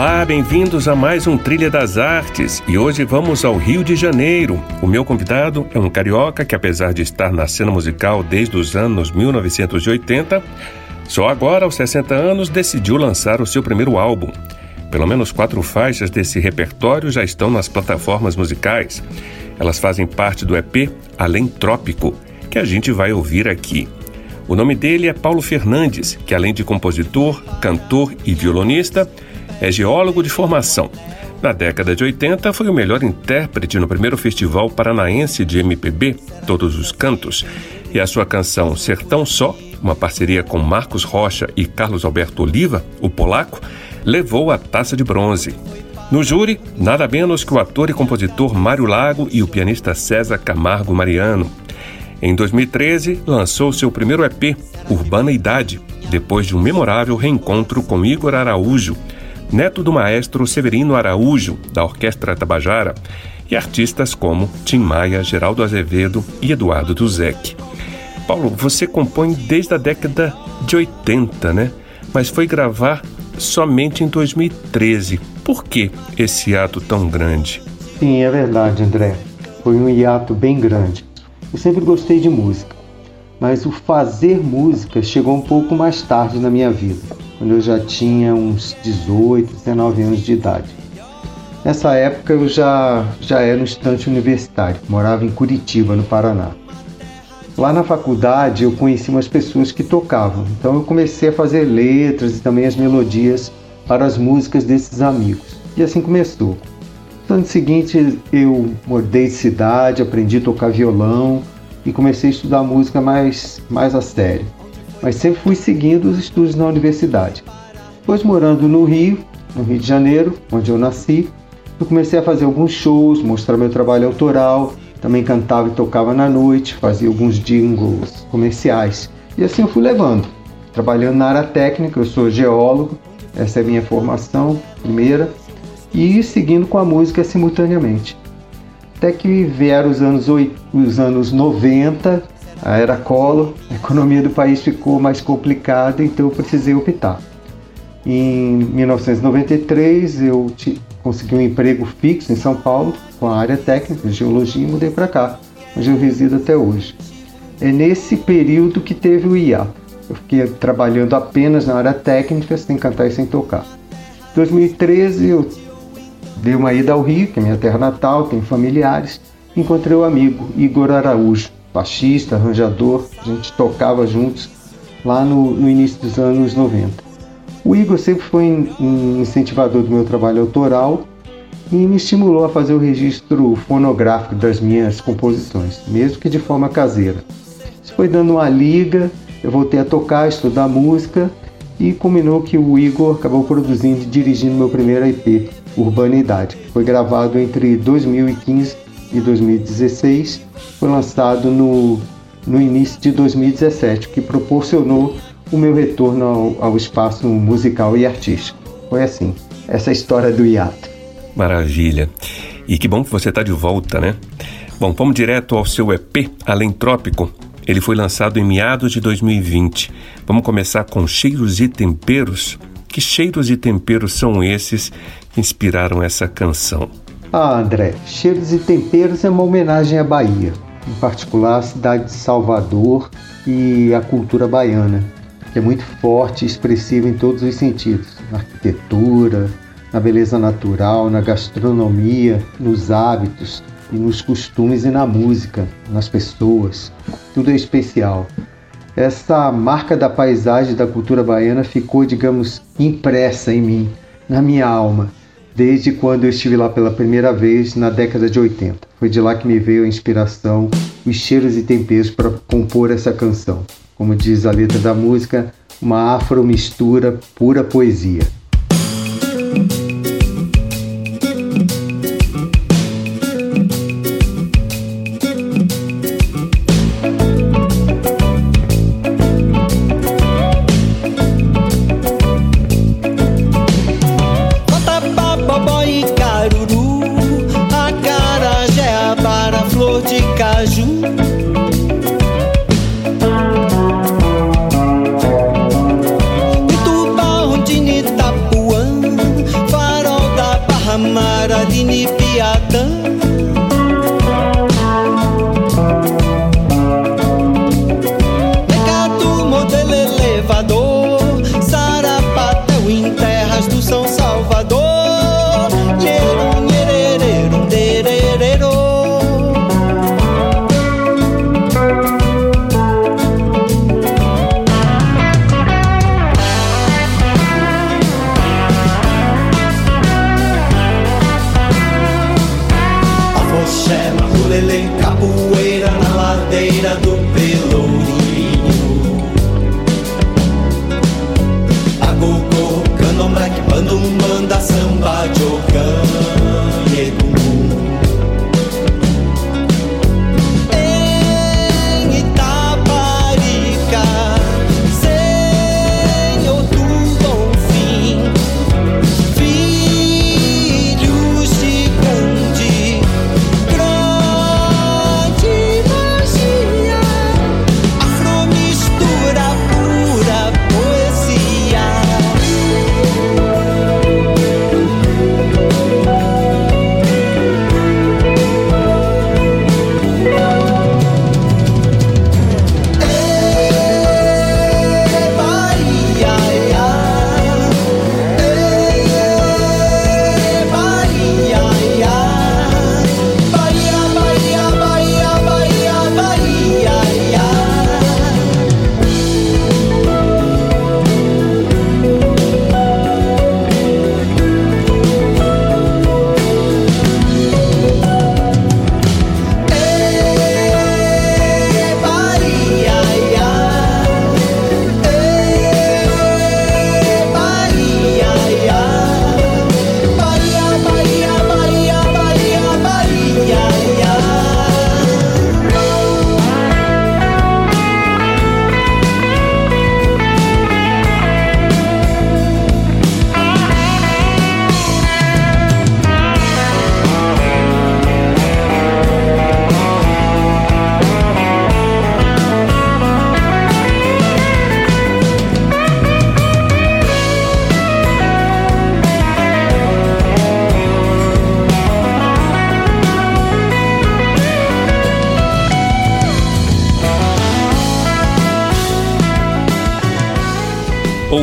Olá, bem-vindos a mais um Trilha das Artes e hoje vamos ao Rio de Janeiro. O meu convidado é um carioca que, apesar de estar na cena musical desde os anos 1980, só agora, aos 60 anos, decidiu lançar o seu primeiro álbum. Pelo menos quatro faixas desse repertório já estão nas plataformas musicais. Elas fazem parte do EP Além Trópico, que a gente vai ouvir aqui. O nome dele é Paulo Fernandes, que além de compositor, cantor e violonista, é geólogo de formação. Na década de 80, foi o melhor intérprete no primeiro Festival Paranaense de MPB, Todos os Cantos, e a sua canção Sertão Só, uma parceria com Marcos Rocha e Carlos Alberto Oliva, o polaco, levou a taça de bronze. No júri, nada menos que o ator e compositor Mário Lago e o pianista César Camargo Mariano. Em 2013, lançou seu primeiro EP, Urbana Idade, depois de um memorável reencontro com Igor Araújo, neto do maestro Severino Araújo, da Orquestra Tabajara, e artistas como Tim Maia, Geraldo Azevedo e Eduardo Duzek. Paulo, você compõe desde a década de 80, né? Mas foi gravar somente em 2013. Por que esse hiato tão grande? Sim, é verdade, André. Foi um hiato bem grande. Eu sempre gostei de música, mas o fazer música chegou um pouco mais tarde na minha vida quando eu já tinha uns 18, 19 anos de idade. Nessa época eu já, já era um estudante universitário, morava em Curitiba, no Paraná. Lá na faculdade eu conheci umas pessoas que tocavam, então eu comecei a fazer letras e também as melodias para as músicas desses amigos. E assim começou. No ano seguinte eu mudei de cidade, aprendi a tocar violão e comecei a estudar música mais, mais a sério mas sempre fui seguindo os estudos na universidade. Depois, morando no Rio, no Rio de Janeiro, onde eu nasci, eu comecei a fazer alguns shows, mostrar meu trabalho autoral, também cantava e tocava na noite, fazia alguns jingles comerciais. E assim eu fui levando. Trabalhando na área técnica, eu sou geólogo, essa é a minha formação primeira, e seguindo com a música simultaneamente. Até que vieram os anos, os anos 90 a era Collor, a economia do país ficou mais complicada, então eu precisei optar. Em 1993 eu consegui um emprego fixo em São Paulo com a área técnica de geologia e mudei para cá, onde eu resido até hoje. É nesse período que teve o IA. Eu fiquei trabalhando apenas na área técnica, sem cantar e sem tocar. Em 2013 eu dei uma ida ao Rio, que é minha terra natal, tenho familiares, encontrei o amigo Igor Araújo, baixista, arranjador, a gente tocava juntos lá no, no início dos anos 90. O Igor sempre foi um incentivador do meu trabalho autoral e me estimulou a fazer o registro fonográfico das minhas composições, mesmo que de forma caseira. Isso foi dando uma liga, eu voltei a tocar, estudar música e combinou que o Igor acabou produzindo e dirigindo meu primeiro IP, Urbanidade, que foi gravado entre 2015 e 2016 foi lançado no, no início de 2017, que proporcionou o meu retorno ao, ao espaço musical e artístico. Foi assim, essa história do hiato. Maravilha. E que bom que você está de volta, né? Bom, vamos direto ao seu EP Além Trópico. Ele foi lançado em meados de 2020. Vamos começar com cheiros e temperos. Que cheiros e temperos são esses que inspiraram essa canção? Ah, André, Cheiros e Temperos é uma homenagem à Bahia, em particular à cidade de Salvador e à cultura baiana, que é muito forte e expressiva em todos os sentidos, na arquitetura, na beleza natural, na gastronomia, nos hábitos e nos costumes e na música, nas pessoas. Tudo é especial. Essa marca da paisagem da cultura baiana ficou, digamos, impressa em mim, na minha alma desde quando eu estive lá pela primeira vez na década de 80. Foi de lá que me veio a inspiração, os cheiros e temperos para compor essa canção. Como diz a letra da música, uma afro-mistura pura poesia. I didn't see Paradini Piata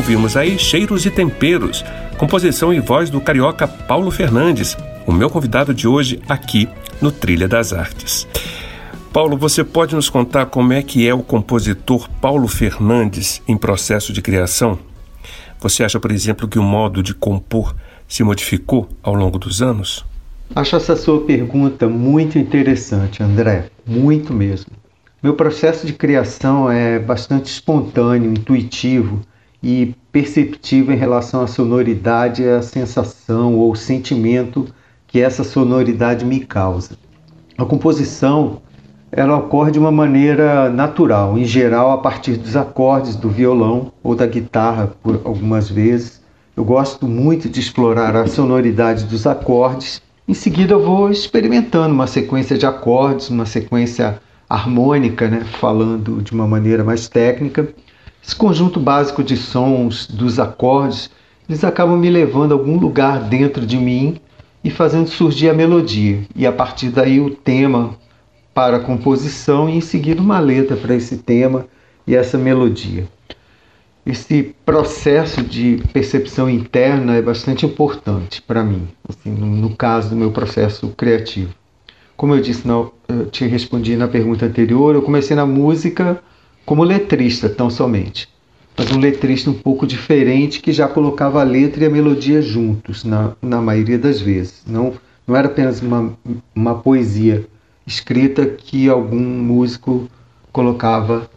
Ouvimos aí Cheiros e Temperos, composição e voz do carioca Paulo Fernandes, o meu convidado de hoje aqui no Trilha das Artes. Paulo, você pode nos contar como é que é o compositor Paulo Fernandes em processo de criação? Você acha, por exemplo, que o modo de compor se modificou ao longo dos anos? Acho essa sua pergunta muito interessante, André, muito mesmo. Meu processo de criação é bastante espontâneo, intuitivo e perceptível em relação à sonoridade, à sensação ou sentimento que essa sonoridade me causa. A composição ela ocorre de uma maneira natural, em geral a partir dos acordes do violão ou da guitarra, por algumas vezes. Eu gosto muito de explorar a sonoridade dos acordes. Em seguida, eu vou experimentando uma sequência de acordes, uma sequência harmônica, né, falando de uma maneira mais técnica. Esse conjunto básico de sons dos acordes, eles acabam me levando a algum lugar dentro de mim e fazendo surgir a melodia. E a partir daí o tema para a composição e em seguida uma letra para esse tema e essa melodia. Esse processo de percepção interna é bastante importante para mim, assim, no caso do meu processo criativo. Como eu disse, eu te respondi na pergunta anterior, eu comecei na música como letrista tão somente, mas um letrista um pouco diferente que já colocava a letra e a melodia juntos, na, na maioria das vezes. Não, não era apenas uma, uma poesia escrita que algum músico colocava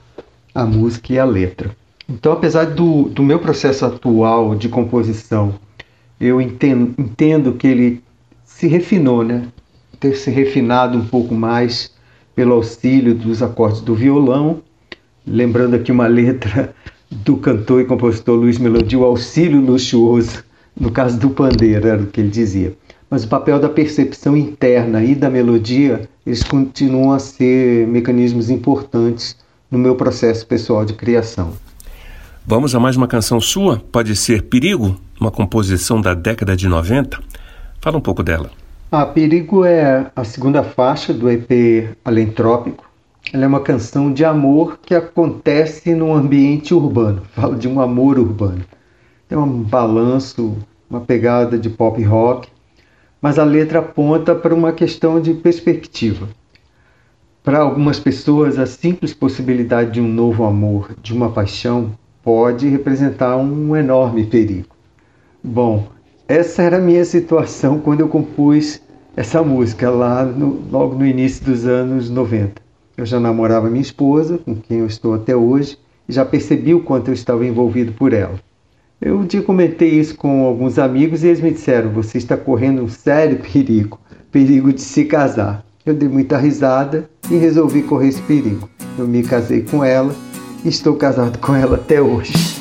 a música e a letra. Então, apesar do, do meu processo atual de composição, eu entendo, entendo que ele se refinou, né? ter se refinado um pouco mais pelo auxílio dos acordes do violão Lembrando aqui uma letra do cantor e compositor Luiz Melodia, o auxílio luxuoso, no caso do pandeiro, era o que ele dizia. Mas o papel da percepção interna e da melodia, eles continuam a ser mecanismos importantes no meu processo pessoal de criação. Vamos a mais uma canção sua? Pode ser Perigo, uma composição da década de 90? Fala um pouco dela. Ah, Perigo é a segunda faixa do EP Alentrópico, ela é uma canção de amor que acontece num ambiente urbano. Fala de um amor urbano. Tem um balanço, uma pegada de pop rock, mas a letra aponta para uma questão de perspectiva. Para algumas pessoas, a simples possibilidade de um novo amor, de uma paixão, pode representar um enorme perigo. Bom, essa era a minha situação quando eu compus essa música lá no, logo no início dos anos 90. Eu já namorava minha esposa, com quem eu estou até hoje, e já percebi o quanto eu estava envolvido por ela. Eu um dia comentei isso com alguns amigos e eles me disseram: você está correndo um sério perigo, perigo de se casar. Eu dei muita risada e resolvi correr esse perigo. Eu me casei com ela e estou casado com ela até hoje.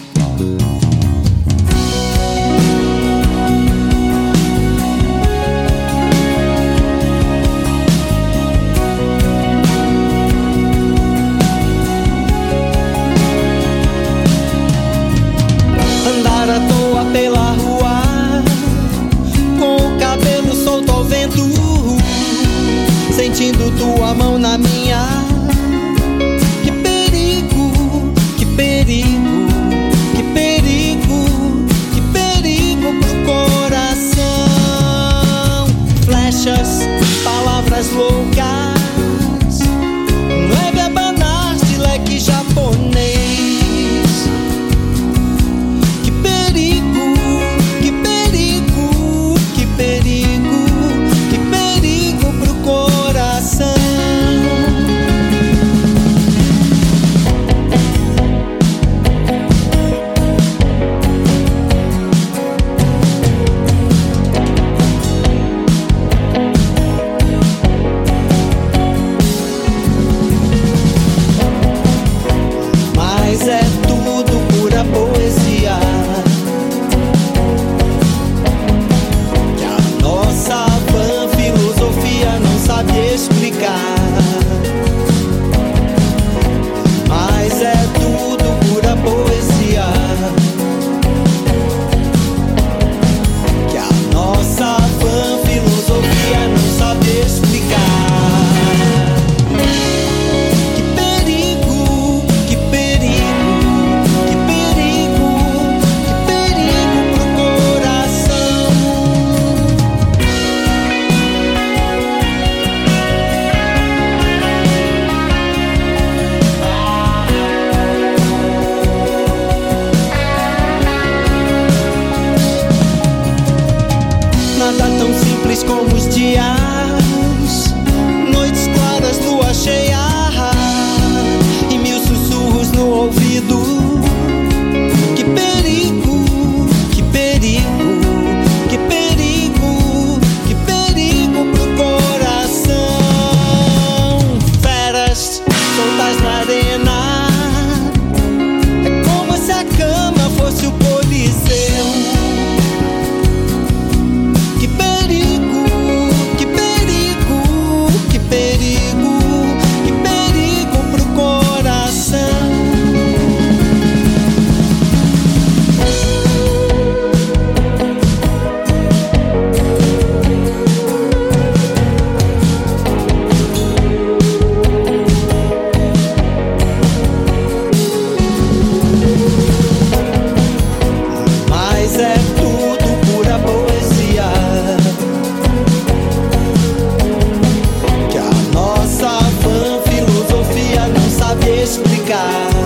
Esse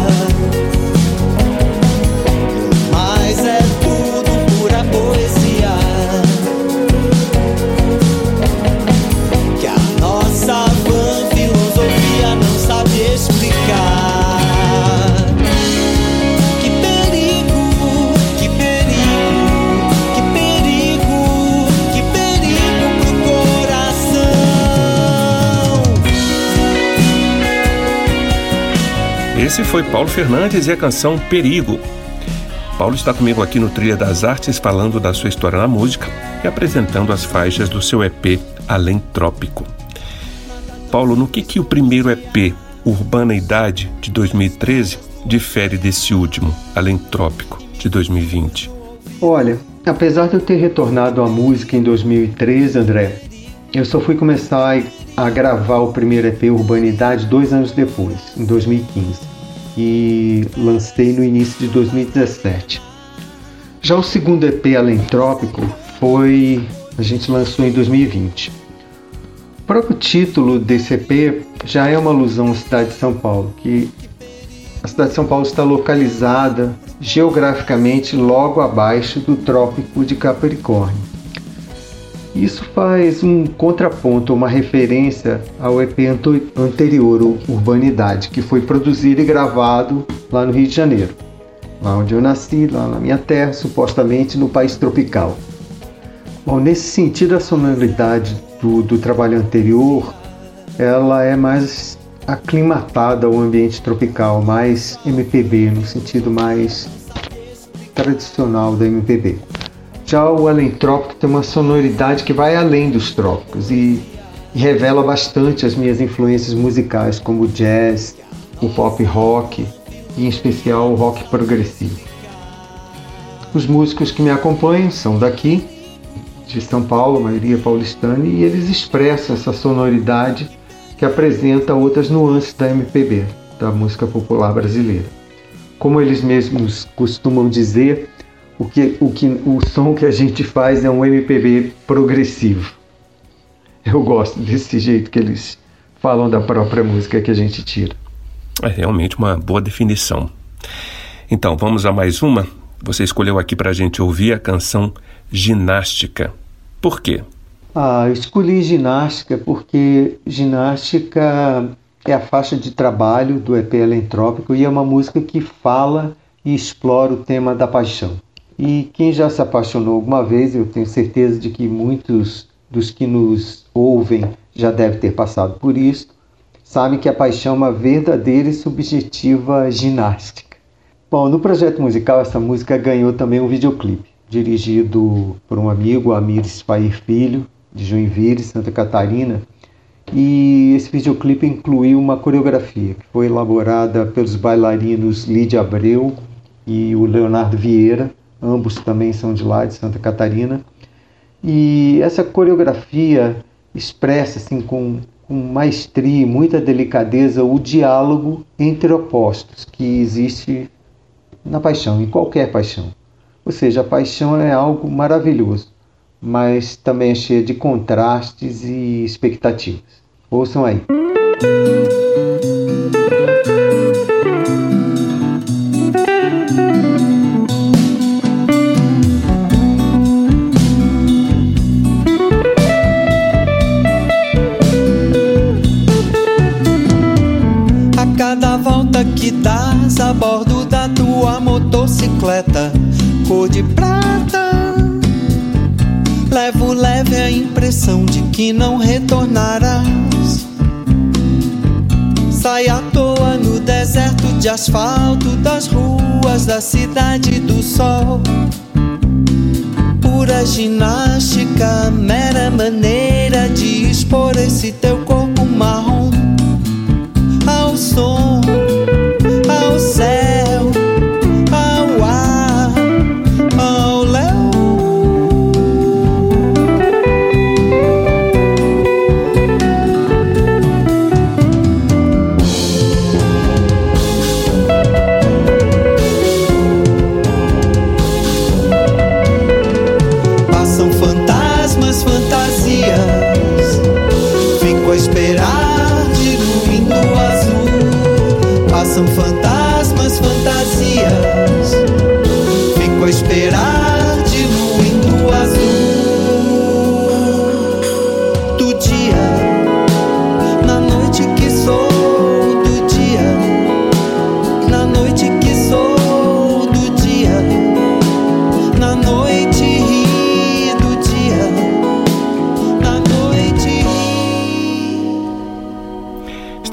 foi Paulo Fernandes e a canção Perigo. Paulo está comigo aqui no Trilha das Artes falando da sua história na música e apresentando as faixas do seu EP Além Trópico. Paulo, no que, que o primeiro EP, Urbana Idade, de 2013, difere desse último, Além Trópico, de 2020? Olha, apesar de eu ter retornado à música em 2013, André, eu só fui começar a gravar o primeiro EP Urbanidade dois anos depois, em 2015 que lancei no início de 2017. Já o segundo EP Alentrópico foi a gente lançou em 2020. O próprio título desse EP já é uma alusão à cidade de São Paulo, que a cidade de São Paulo está localizada geograficamente logo abaixo do Trópico de Capricórnio. Isso faz um contraponto, uma referência ao EP anterior, Urbanidade, que foi produzido e gravado lá no Rio de Janeiro, lá onde eu nasci, lá na minha terra, supostamente no país tropical. Bom, nesse sentido, a sonoridade do, do trabalho anterior, ela é mais aclimatada ao ambiente tropical, mais MPB, no sentido mais tradicional da MPB. O Alentrópico tem uma sonoridade que vai além dos trópicos e, e revela bastante as minhas influências musicais, como o jazz, o pop rock e, em especial, o rock progressivo. Os músicos que me acompanham são daqui, de São Paulo, a maioria paulistana, e eles expressam essa sonoridade que apresenta outras nuances da MPB, da música popular brasileira. Como eles mesmos costumam dizer, o, que, o, que, o som que a gente faz é um MPB progressivo. Eu gosto desse jeito que eles falam da própria música que a gente tira. É realmente uma boa definição. Então, vamos a mais uma? Você escolheu aqui para a gente ouvir a canção Ginástica. Por quê? Ah, eu escolhi ginástica porque ginástica é a faixa de trabalho do EP Elentrópico e é uma música que fala e explora o tema da paixão. E quem já se apaixonou alguma vez, eu tenho certeza de que muitos dos que nos ouvem já devem ter passado por isso, sabem que a paixão é uma verdadeira e subjetiva ginástica. Bom, no projeto musical essa música ganhou também um videoclipe, dirigido por um amigo, Amir Spair Filho, de Joinville, Santa Catarina. E esse videoclipe incluiu uma coreografia que foi elaborada pelos bailarinos Lídia Abreu e o Leonardo Vieira, ambos também são de lá, de Santa Catarina. E essa coreografia expressa assim, com, com maestria e muita delicadeza o diálogo entre opostos que existe na paixão, em qualquer paixão. Ou seja, a paixão é algo maravilhoso mas também é cheia de contrastes e expectativas. Ouçam aí. A que dás a bordo da tua motocicleta, cor de prata Levo leve a impressão de que não retornarás. Sai à toa no deserto de asfalto das ruas da cidade do sol. Pura ginástica, mera maneira de expor esse teu corpo marrom ao som,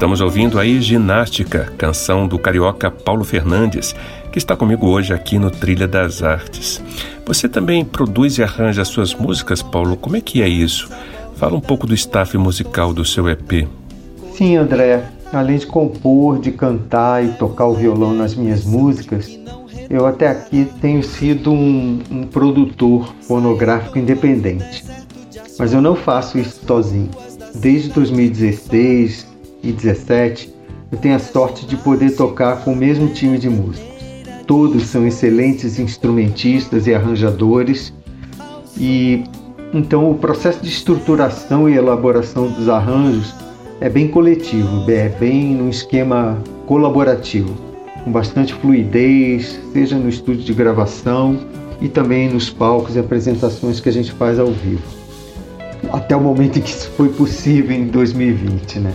Estamos ouvindo aí Ginástica, canção do carioca Paulo Fernandes, que está comigo hoje aqui no Trilha das Artes. Você também produz e arranja suas músicas, Paulo? Como é que é isso? Fala um pouco do staff musical do seu EP. Sim, André. Além de compor, de cantar e tocar o violão nas minhas músicas, eu até aqui tenho sido um, um produtor fonográfico independente. Mas eu não faço isso sozinho. Desde 2016, 2017, eu tenho a sorte de poder tocar com o mesmo time de músicos. Todos são excelentes instrumentistas e arranjadores, e então o processo de estruturação e elaboração dos arranjos é bem coletivo, é bem num esquema colaborativo, com bastante fluidez, seja no estúdio de gravação e também nos palcos e apresentações que a gente faz ao vivo. até o momento em que isso foi possível em 2020, né?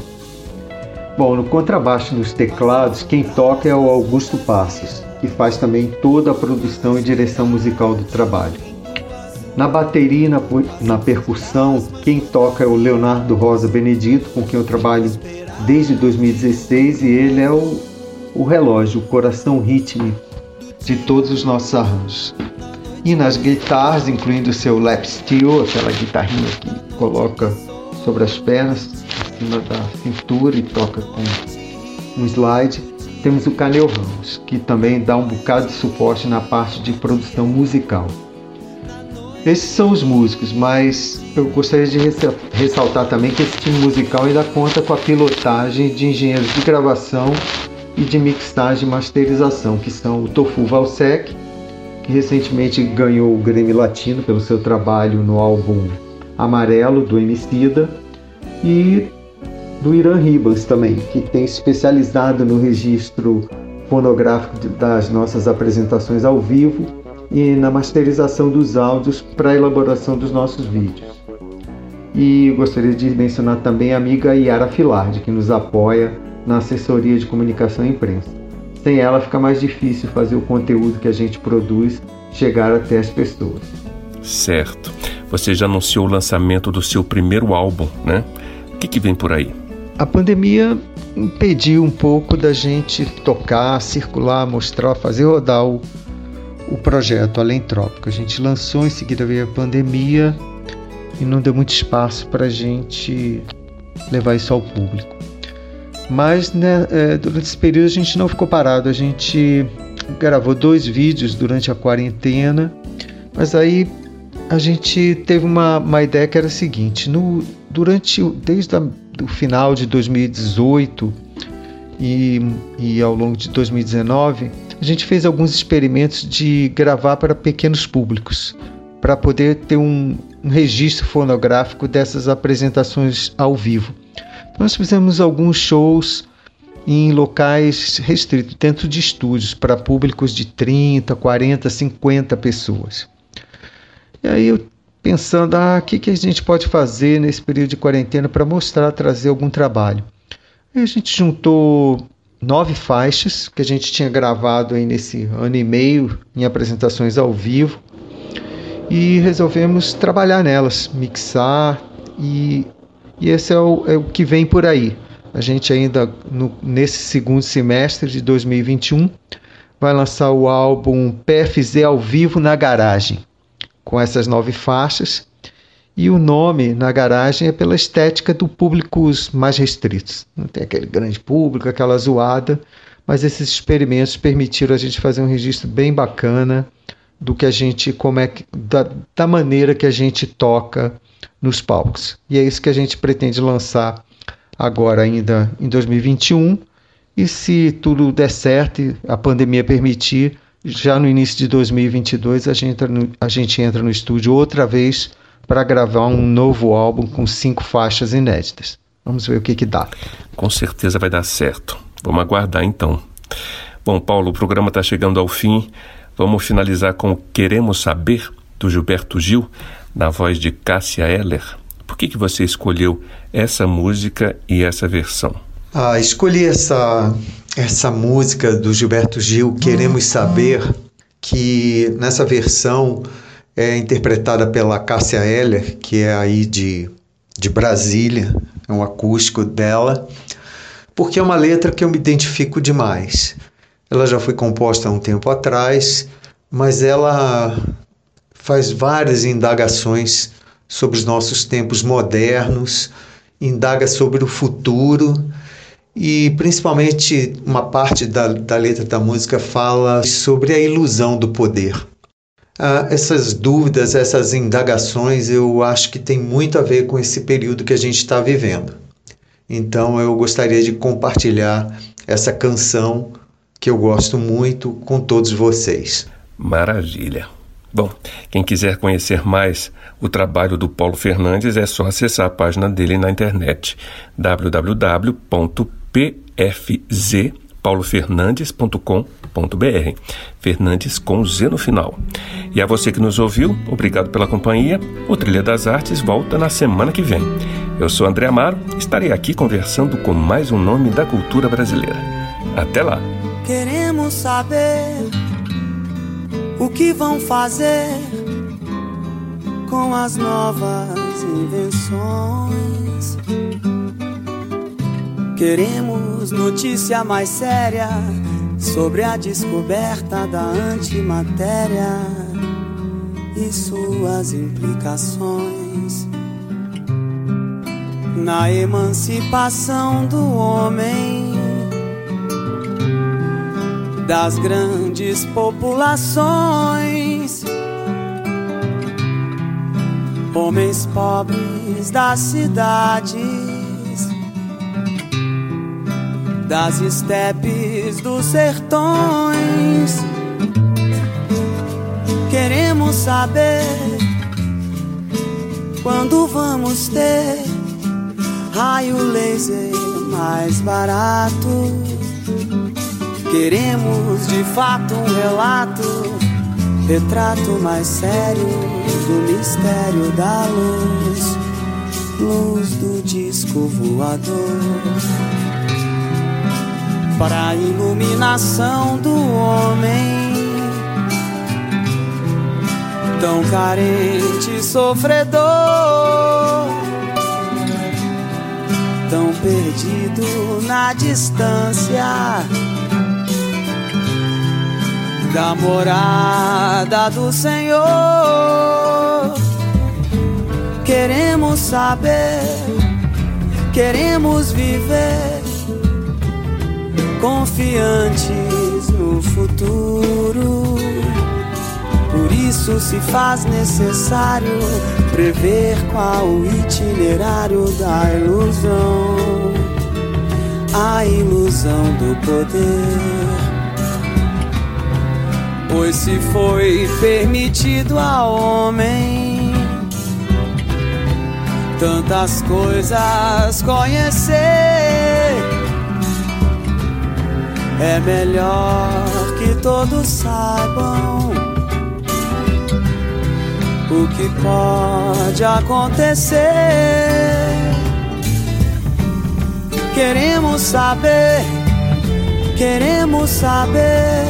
Bom, no contrabaixo nos teclados, quem toca é o Augusto Passos, que faz também toda a produção e direção musical do trabalho. Na bateria e na, na percussão, quem toca é o Leonardo Rosa Benedito, com quem eu trabalho desde 2016 e ele é o, o relógio, o coração rítmico de todos os nossos arranjos. E nas guitarras, incluindo o seu lap steel, aquela guitarrinha que coloca sobre as pernas, em cima da cintura e toca com um slide, temos o Canel Ramos, que também dá um bocado de suporte na parte de produção musical. Esses são os músicos, mas eu gostaria de ressaltar também que esse time musical ainda conta com a pilotagem de engenheiros de gravação e de mixagem e masterização, que são o Tofu Valsec, que recentemente ganhou o Grêmio Latino pelo seu trabalho no álbum Amarelo do Emicida, e do Irã Ribas também, que tem especializado no registro fonográfico das nossas apresentações ao vivo e na masterização dos áudios para a elaboração dos nossos vídeos. E gostaria de mencionar também a amiga Yara Filardi, que nos apoia na assessoria de comunicação e imprensa. Sem ela fica mais difícil fazer o conteúdo que a gente produz chegar até as pessoas. Certo. Você já anunciou o lançamento do seu primeiro álbum, né? O que, que vem por aí? A pandemia impediu um pouco da gente tocar, circular, mostrar, fazer rodar o, o projeto Além Trópico. A gente lançou, em seguida veio a pandemia e não deu muito espaço para a gente levar isso ao público. Mas né, é, durante esse período a gente não ficou parado, a gente gravou dois vídeos durante a quarentena, mas aí a gente teve uma, uma ideia que era a seguinte: no, durante desde o final de 2018 e, e ao longo de 2019, a gente fez alguns experimentos de gravar para pequenos públicos, para poder ter um, um registro fonográfico dessas apresentações ao vivo. Então, nós fizemos alguns shows em locais restritos, dentro de estúdios, para públicos de 30, 40, 50 pessoas. E aí eu pensando, ah, o que, que a gente pode fazer nesse período de quarentena para mostrar, trazer algum trabalho. A gente juntou nove faixas que a gente tinha gravado aí nesse ano e meio em apresentações ao vivo e resolvemos trabalhar nelas, mixar e, e esse é o, é o que vem por aí. A gente ainda no, nesse segundo semestre de 2021 vai lançar o álbum PFZ ao vivo na garagem com essas nove faixas. E o nome na garagem é pela estética do públicos mais restritos. Não tem aquele grande público, aquela zoada, mas esses experimentos permitiram a gente fazer um registro bem bacana do que a gente, como é da, da maneira que a gente toca nos palcos. E é isso que a gente pretende lançar agora ainda em 2021. E se tudo der certo e a pandemia permitir, já no início de 2022 a gente entra no, a gente entra no estúdio outra vez para gravar um novo álbum com cinco faixas inéditas. Vamos ver o que, que dá. Com certeza vai dar certo. Vamos aguardar então. Bom, Paulo, o programa está chegando ao fim. Vamos finalizar com Queremos Saber, do Gilberto Gil, na voz de Cássia Eller. Por que, que você escolheu essa música e essa versão? Ah, escolhi essa essa música do Gilberto Gil, Queremos Saber, que nessa versão é interpretada pela Cássia Heller, que é aí de, de Brasília, é um acústico dela, porque é uma letra que eu me identifico demais. Ela já foi composta há um tempo atrás, mas ela faz várias indagações sobre os nossos tempos modernos, indaga sobre o futuro e principalmente uma parte da, da letra da música fala sobre a ilusão do poder. Ah, essas dúvidas, essas indagações, eu acho que tem muito a ver com esse período que a gente está vivendo. Então eu gostaria de compartilhar essa canção que eu gosto muito com todos vocês. Maravilha. Bom, quem quiser conhecer mais o trabalho do Paulo Fernandes é só acessar a página dele na internet www pfz.com.br paulofernandes.com.br. Fernandes com Z no final. E a você que nos ouviu, obrigado pela companhia. O Trilha das Artes volta na semana que vem. Eu sou André Amaro, estarei aqui conversando com mais um nome da cultura brasileira. Até lá! Queremos saber o que vão fazer com as novas invenções. Queremos notícia mais séria sobre a descoberta da antimatéria e suas implicações na emancipação do homem das grandes populações, homens pobres das cidades das estepes dos sertões. Queremos saber quando vamos ter raio laser mais barato. Queremos de fato um relato, retrato mais sério do mistério da luz, luz do disco voador para a iluminação do homem. Tão carente, sofredor, tão perdido na distância da morada do Senhor. Queremos saber, queremos viver confiantes no futuro. Por isso se faz necessário prever qual o itinerário da ilusão, a ilusão do poder. Pois se foi permitido ao homem tantas coisas conhecer é melhor que todos saibam o que pode acontecer. Queremos saber, queremos saber,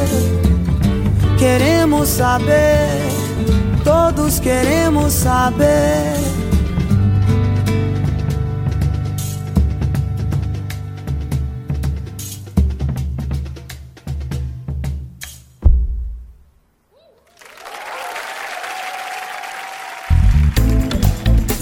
queremos saber, todos queremos saber.